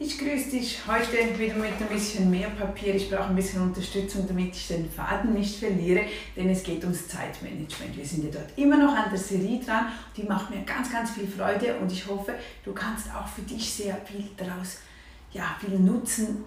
Ich grüße dich heute wieder mit ein bisschen mehr Papier. Ich brauche ein bisschen Unterstützung, damit ich den Faden nicht verliere, denn es geht ums Zeitmanagement. Wir sind ja dort immer noch an der Serie dran. Die macht mir ganz, ganz viel Freude und ich hoffe, du kannst auch für dich sehr viel daraus, ja, viel Nutzen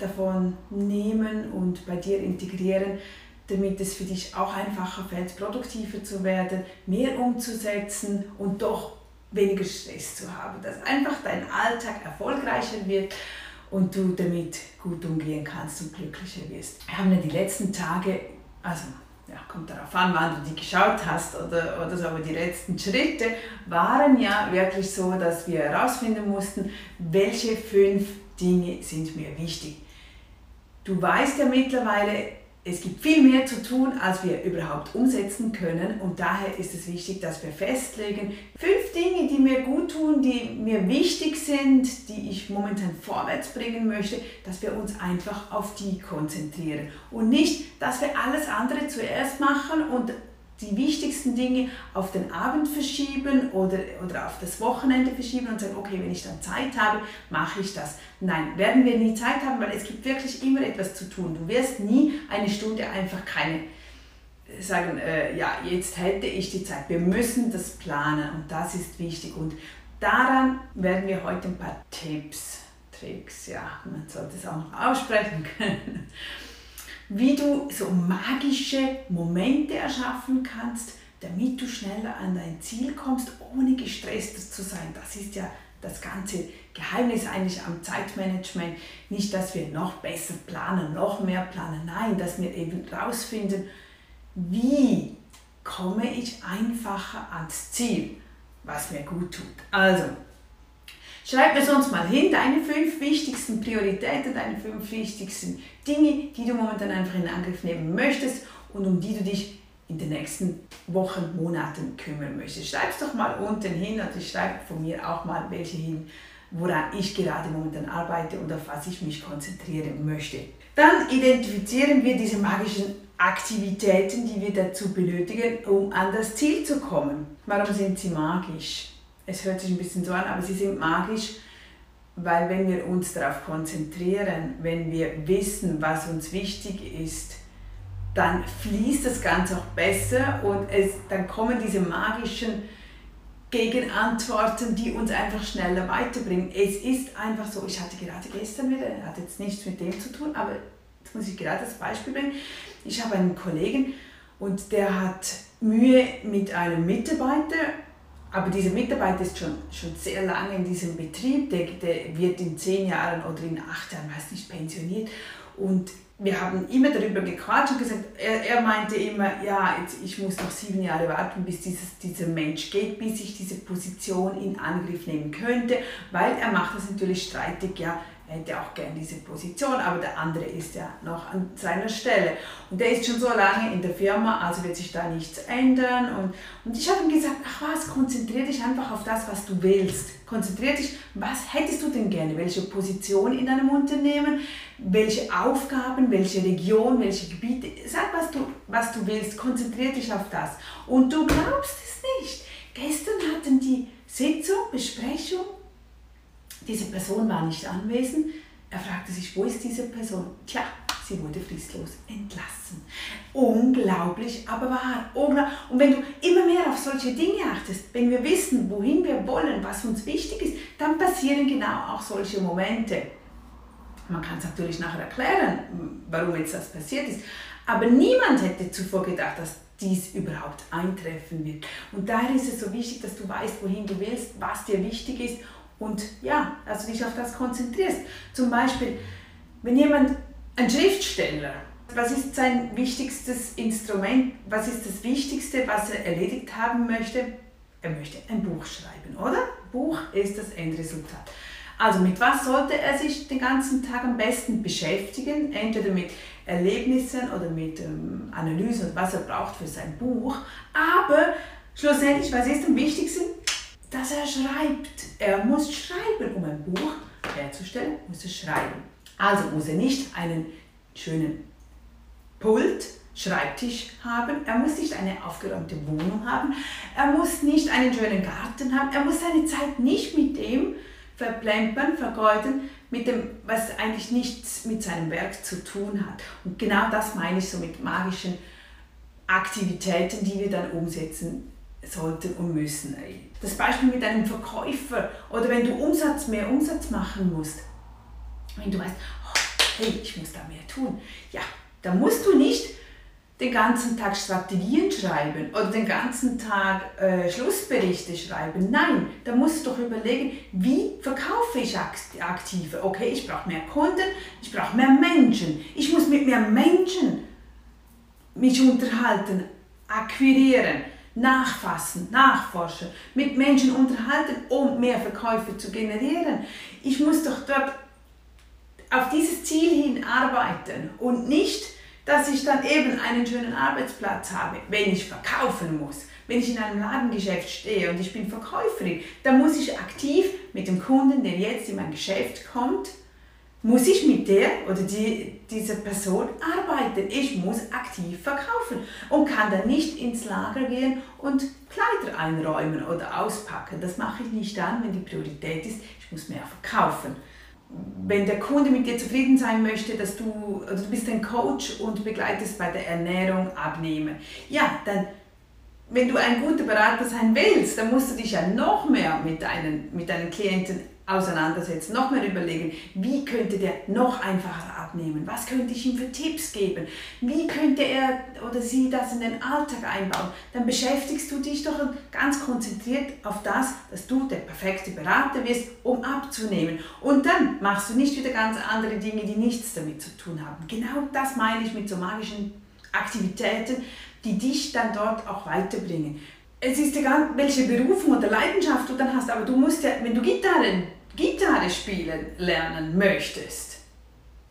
davon nehmen und bei dir integrieren, damit es für dich auch einfacher fällt, produktiver zu werden, mehr umzusetzen und doch weniger Stress zu haben, dass einfach dein Alltag erfolgreicher wird und du damit gut umgehen kannst und glücklicher wirst. Wir haben ja die letzten Tage, also ja, kommt darauf an, wann du die geschaut hast oder, oder so, aber die letzten Schritte waren ja wirklich so, dass wir herausfinden mussten, welche fünf Dinge sind mir wichtig. Du weißt ja mittlerweile, es gibt viel mehr zu tun, als wir überhaupt umsetzen können. Und daher ist es wichtig, dass wir festlegen, fünf Dinge, die mir gut tun, die mir wichtig sind, die ich momentan vorwärts bringen möchte, dass wir uns einfach auf die konzentrieren. Und nicht, dass wir alles andere zuerst machen und die wichtigsten Dinge auf den Abend verschieben oder, oder auf das Wochenende verschieben und sagen, okay, wenn ich dann Zeit habe, mache ich das. Nein, werden wir nie Zeit haben, weil es gibt wirklich immer etwas zu tun. Du wirst nie eine Stunde einfach keine sagen, äh, ja, jetzt hätte ich die Zeit. Wir müssen das planen und das ist wichtig. Und daran werden wir heute ein paar Tipps, Tricks, ja, man sollte es auch noch aussprechen können wie du so magische Momente erschaffen kannst, damit du schneller an dein Ziel kommst, ohne gestresst zu sein. Das ist ja das ganze Geheimnis eigentlich am Zeitmanagement. Nicht, dass wir noch besser planen, noch mehr planen. Nein, dass wir eben rausfinden, wie komme ich einfacher ans Ziel, was mir gut tut. Also, Schreib mir sonst mal hin deine fünf wichtigsten Prioritäten, deine fünf wichtigsten Dinge, die du momentan einfach in Angriff nehmen möchtest und um die du dich in den nächsten Wochen, Monaten kümmern möchtest. Schreib es doch mal unten hin und ich schreibe von mir auch mal welche hin, woran ich gerade momentan arbeite und auf was ich mich konzentrieren möchte. Dann identifizieren wir diese magischen Aktivitäten, die wir dazu benötigen, um an das Ziel zu kommen. Warum sind sie magisch? Es hört sich ein bisschen so an, aber sie sind magisch, weil wenn wir uns darauf konzentrieren, wenn wir wissen, was uns wichtig ist, dann fließt das Ganze auch besser und es, dann kommen diese magischen Gegenantworten, die uns einfach schneller weiterbringen. Es ist einfach so, ich hatte gerade gestern wieder, hat jetzt nichts mit dem zu tun, aber jetzt muss ich gerade das Beispiel bringen. Ich habe einen Kollegen und der hat Mühe mit einem Mitarbeiter aber dieser Mitarbeiter ist schon, schon sehr lange in diesem Betrieb, der, der wird in zehn Jahren oder in acht Jahren, weiß nicht, pensioniert. Und wir haben immer darüber gequatscht und gesagt, er, er meinte immer, ja, jetzt, ich muss noch sieben Jahre warten, bis dieses, dieser Mensch geht, bis ich diese Position in Angriff nehmen könnte, weil er macht das natürlich streitig, ja, er hätte auch gern diese Position, aber der andere ist ja noch an seiner Stelle. Und der ist schon so lange in der Firma, also wird sich da nichts ändern. Und, und ich habe ihm gesagt, ach was, konzentriere dich einfach auf das, was du willst. Konzentriere dich, was hättest du denn gerne? Welche Position in deinem Unternehmen? Welche Aufgaben, welche Region, welche Gebiete? Sag, was du, was du willst. Konzentriere dich auf das. Und du glaubst es nicht. Gestern hatten die Sitzung, Besprechung diese Person war nicht anwesend. Er fragte sich, wo ist diese Person? Tja, sie wurde fristlos entlassen. Unglaublich, aber wahr. Und wenn du immer mehr auf solche Dinge achtest, wenn wir wissen, wohin wir wollen, was uns wichtig ist, dann passieren genau auch solche Momente. Man kann es natürlich nachher erklären, warum jetzt das passiert ist. Aber niemand hätte zuvor gedacht, dass dies überhaupt eintreffen wird. Und daher ist es so wichtig, dass du weißt, wohin du willst, was dir wichtig ist und ja, also dich auf das konzentrierst. Zum Beispiel, wenn jemand, ein Schriftsteller, was ist sein wichtigstes Instrument, was ist das Wichtigste, was er erledigt haben möchte? Er möchte ein Buch schreiben, oder? Buch ist das Endresultat. Also mit was sollte er sich den ganzen Tag am besten beschäftigen? Entweder mit Erlebnissen oder mit ähm, Analysen, was er braucht für sein Buch. Aber schlussendlich, was ist am wichtigsten? Dass er schreibt. Er muss schreiben, um ein Buch herzustellen, muss er schreiben. Also muss er nicht einen schönen Pult, Schreibtisch haben, er muss nicht eine aufgeräumte Wohnung haben, er muss nicht einen schönen Garten haben, er muss seine Zeit nicht mit dem verplempern, vergeuden mit dem, was eigentlich nichts mit seinem Werk zu tun hat. Und genau das meine ich so mit magischen Aktivitäten, die wir dann umsetzen sollten und müssen. Das Beispiel mit einem Verkäufer oder wenn du Umsatz, mehr Umsatz machen musst, wenn du weißt, oh, hey, ich muss da mehr tun, ja, da musst du nicht den ganzen Tag Strategien schreiben oder den ganzen Tag äh, Schlussberichte schreiben. Nein, da musst du doch überlegen, wie verkaufe ich aktive. Okay, ich brauche mehr Kunden, ich brauche mehr Menschen. Ich muss mit mehr Menschen mich unterhalten, akquirieren, nachfassen, nachforschen, mit Menschen unterhalten, um mehr Verkäufe zu generieren. Ich muss doch dort auf dieses Ziel hin arbeiten und nicht dass ich dann eben einen schönen Arbeitsplatz habe, wenn ich verkaufen muss. Wenn ich in einem Ladengeschäft stehe und ich bin Verkäuferin, dann muss ich aktiv mit dem Kunden, der jetzt in mein Geschäft kommt, muss ich mit der oder die, dieser Person arbeiten. Ich muss aktiv verkaufen und kann dann nicht ins Lager gehen und Kleider einräumen oder auspacken. Das mache ich nicht dann, wenn die Priorität ist, ich muss mehr verkaufen wenn der Kunde mit dir zufrieden sein möchte, dass du, also du bist ein Coach und begleitest bei der Ernährung abnehmen, ja, dann, wenn du ein guter Berater sein willst, dann musst du dich ja noch mehr mit deinen, mit deinen Klienten auseinandersetzen, noch mehr überlegen, wie könnte der noch einfacher abnehmen, was könnte ich ihm für Tipps geben, wie könnte er oder sie das in den Alltag einbauen, dann beschäftigst du dich doch ganz konzentriert auf das, dass du der perfekte Berater wirst, um abzunehmen. Und dann machst du nicht wieder ganz andere Dinge, die nichts damit zu tun haben. Genau das meine ich mit so magischen Aktivitäten, die dich dann dort auch weiterbringen es ist egal, welche Berufung oder Leidenschaft du dann hast, aber du musst ja, wenn du Gitarren Gitarre spielen lernen möchtest,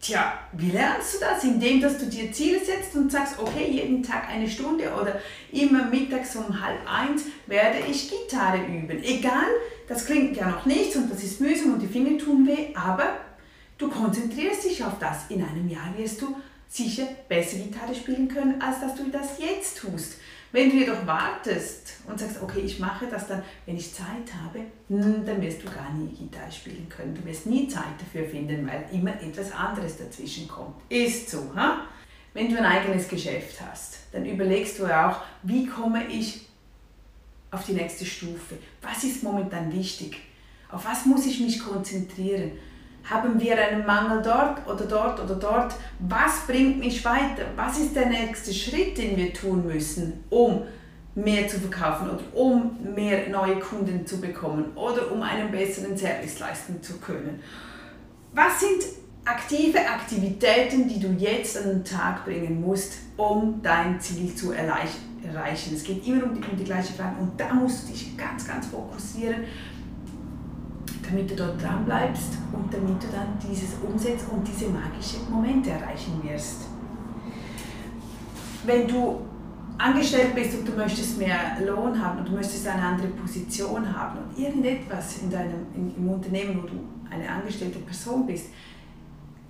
tja, wie lernst du das? Indem, dass du dir Ziele setzt und sagst, okay, jeden Tag eine Stunde oder immer mittags um halb eins werde ich Gitarre üben. Egal, das klingt ja noch nichts und das ist mühsam und die Finger tun weh, aber du konzentrierst dich auf das. In einem Jahr wirst du sicher besser Gitarre spielen können, als dass du das jetzt tust. Wenn du jedoch wartest und sagst, okay, ich mache das dann, wenn ich Zeit habe, hm, dann wirst du gar nie Gitarre spielen können. Du wirst nie Zeit dafür finden, weil immer etwas anderes dazwischen kommt. Ist so. Ha? Wenn du ein eigenes Geschäft hast, dann überlegst du auch, wie komme ich auf die nächste Stufe? Was ist momentan wichtig? Auf was muss ich mich konzentrieren? Haben wir einen Mangel dort oder dort oder dort? Was bringt mich weiter? Was ist der nächste Schritt, den wir tun müssen, um mehr zu verkaufen oder um mehr neue Kunden zu bekommen oder um einen besseren Service leisten zu können? Was sind aktive Aktivitäten, die du jetzt an den Tag bringen musst, um dein Ziel zu erreichen? Es geht immer um die, um die gleiche Frage und da musst du dich ganz, ganz fokussieren damit du dort dran bleibst und damit du dann dieses umsetzt und diese magischen Momente erreichen wirst. Wenn du angestellt bist und du möchtest mehr Lohn haben und du möchtest eine andere Position haben und irgendetwas in deinem, in, im Unternehmen, wo du eine angestellte Person bist,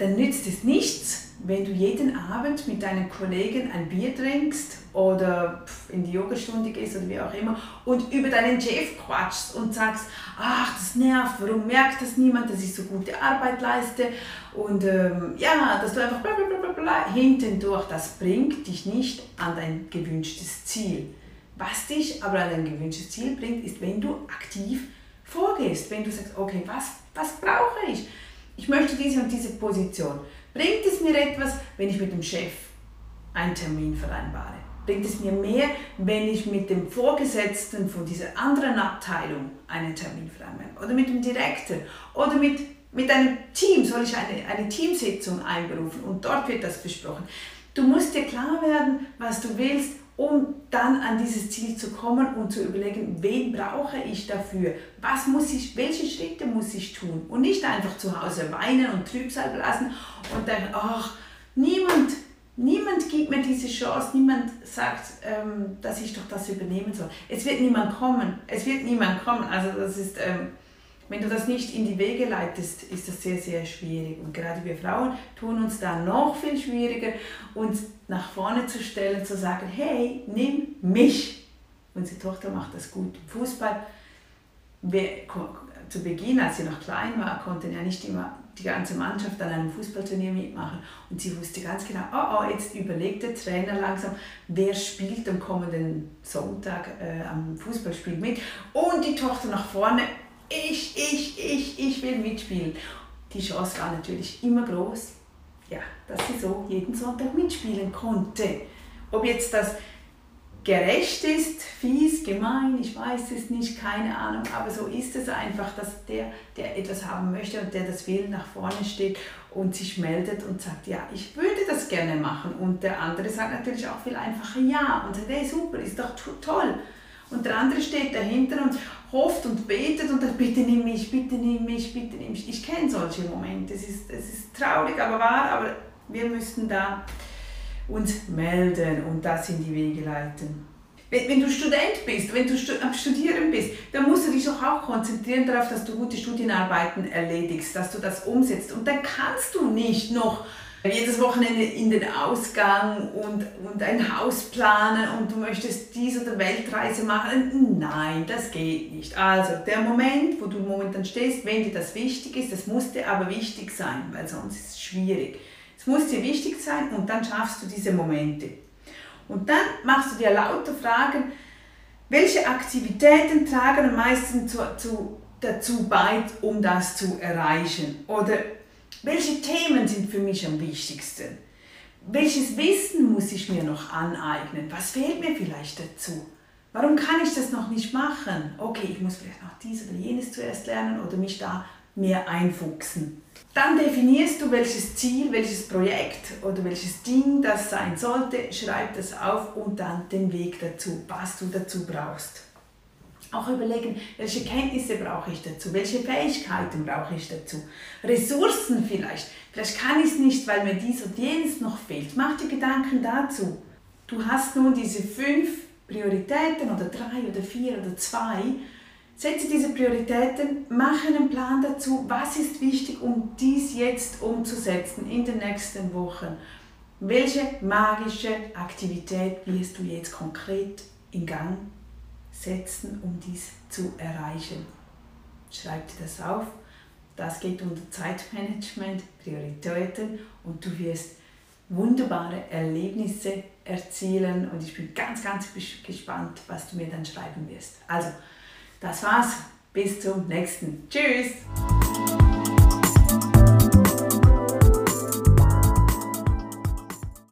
dann nützt es nichts, wenn du jeden Abend mit deinen Kollegen ein Bier trinkst oder in die Yogastunde gehst oder wie auch immer und über deinen Chef quatschst und sagst, ach, das nervt, warum merkt das niemand, dass ich so gute Arbeit leiste und ähm, ja, dass du einfach bla bla bla bla hinten durch, das bringt dich nicht an dein gewünschtes Ziel. Was dich aber an dein gewünschtes Ziel bringt, ist, wenn du aktiv vorgehst, wenn du sagst, okay, was, was brauche ich? Ich möchte diese und diese Position. Bringt es mir etwas, wenn ich mit dem Chef einen Termin vereinbare? Bringt es mir mehr, wenn ich mit dem Vorgesetzten von dieser anderen Abteilung einen Termin vereinbare? Oder mit dem Direktor? Oder mit, mit einem Team? Soll ich eine, eine Teamsitzung einberufen und dort wird das besprochen? Du musst dir klar werden, was du willst um dann an dieses Ziel zu kommen und zu überlegen, wen brauche ich dafür, was muss ich, welche Schritte muss ich tun? Und nicht einfach zu Hause weinen und Trübsal lassen und dann, ach, niemand, niemand gibt mir diese Chance, niemand sagt, ähm, dass ich doch das übernehmen soll. Es wird niemand kommen, es wird niemand kommen, also das ist... Ähm, wenn du das nicht in die Wege leitest, ist das sehr, sehr schwierig. Und gerade wir Frauen tun uns da noch viel schwieriger, uns nach vorne zu stellen, zu sagen, hey, nimm mich. Unsere Tochter macht das gut im Fußball. zu Beginn, als sie noch klein war, konnte ja nicht immer die ganze Mannschaft an einem Fußballturnier mitmachen. Und sie wusste ganz genau, oh, oh jetzt überlegt der Trainer langsam, wer spielt am kommenden Sonntag äh, am Fußballspiel mit. Und die Tochter nach vorne, ich, ich, ich, ich will mitspielen. Die Chance war natürlich immer groß, ja, dass sie so jeden Sonntag mitspielen konnte. Ob jetzt das gerecht ist, fies, gemein, ich weiß es nicht, keine Ahnung, aber so ist es einfach, dass der, der etwas haben möchte und der das will, nach vorne steht und sich meldet und sagt, ja, ich würde das gerne machen. Und der andere sagt natürlich auch viel einfacher ja und sagt, hey, super, ist doch toll. Und der andere steht dahinter und hofft und betet und sagt, bitte nimm mich, bitte nimm mich, bitte nimm mich. Ich kenne solche Momente, es ist, es ist traurig, aber wahr, aber wir müssen da uns melden und das in die Wege leiten. Wenn, wenn du Student bist, wenn du am Studieren bist, dann musst du dich doch auch konzentrieren darauf, dass du gute Studienarbeiten erledigst, dass du das umsetzt. Und dann kannst du nicht noch jedes Wochenende in den Ausgang und, und ein Haus planen und du möchtest dies oder Weltreise machen. Nein, das geht nicht. Also der Moment, wo du momentan stehst, wenn dir das wichtig ist, das muss dir aber wichtig sein, weil sonst ist es schwierig. Es muss dir wichtig sein und dann schaffst du diese Momente. Und dann machst du dir lauter Fragen, welche Aktivitäten tragen am meisten zu, zu, dazu bei, um das zu erreichen? Oder welche Themen sind für mich am wichtigsten? Welches Wissen muss ich mir noch aneignen? Was fehlt mir vielleicht dazu? Warum kann ich das noch nicht machen? Okay, ich muss vielleicht noch dies oder jenes zuerst lernen oder mich da mehr einfuchsen. Dann definierst du, welches Ziel, welches Projekt oder welches Ding das sein sollte, schreib das auf und dann den Weg dazu, was du dazu brauchst. Auch überlegen, welche Kenntnisse brauche ich dazu, welche Fähigkeiten brauche ich dazu, Ressourcen vielleicht. Vielleicht kann ich es nicht, weil mir dies und jenes noch fehlt. Mach dir Gedanken dazu. Du hast nun diese fünf Prioritäten oder drei oder vier oder zwei Setze diese Prioritäten, mache einen Plan dazu, was ist wichtig, um dies jetzt umzusetzen in den nächsten Wochen. Welche magische Aktivität wirst du jetzt konkret in Gang setzen, um dies zu erreichen? Schreib dir das auf. Das geht unter Zeitmanagement, Prioritäten und du wirst wunderbare Erlebnisse erzielen und ich bin ganz, ganz gespannt, was du mir dann schreiben wirst. Also, das war's. Bis zum nächsten. Tschüss.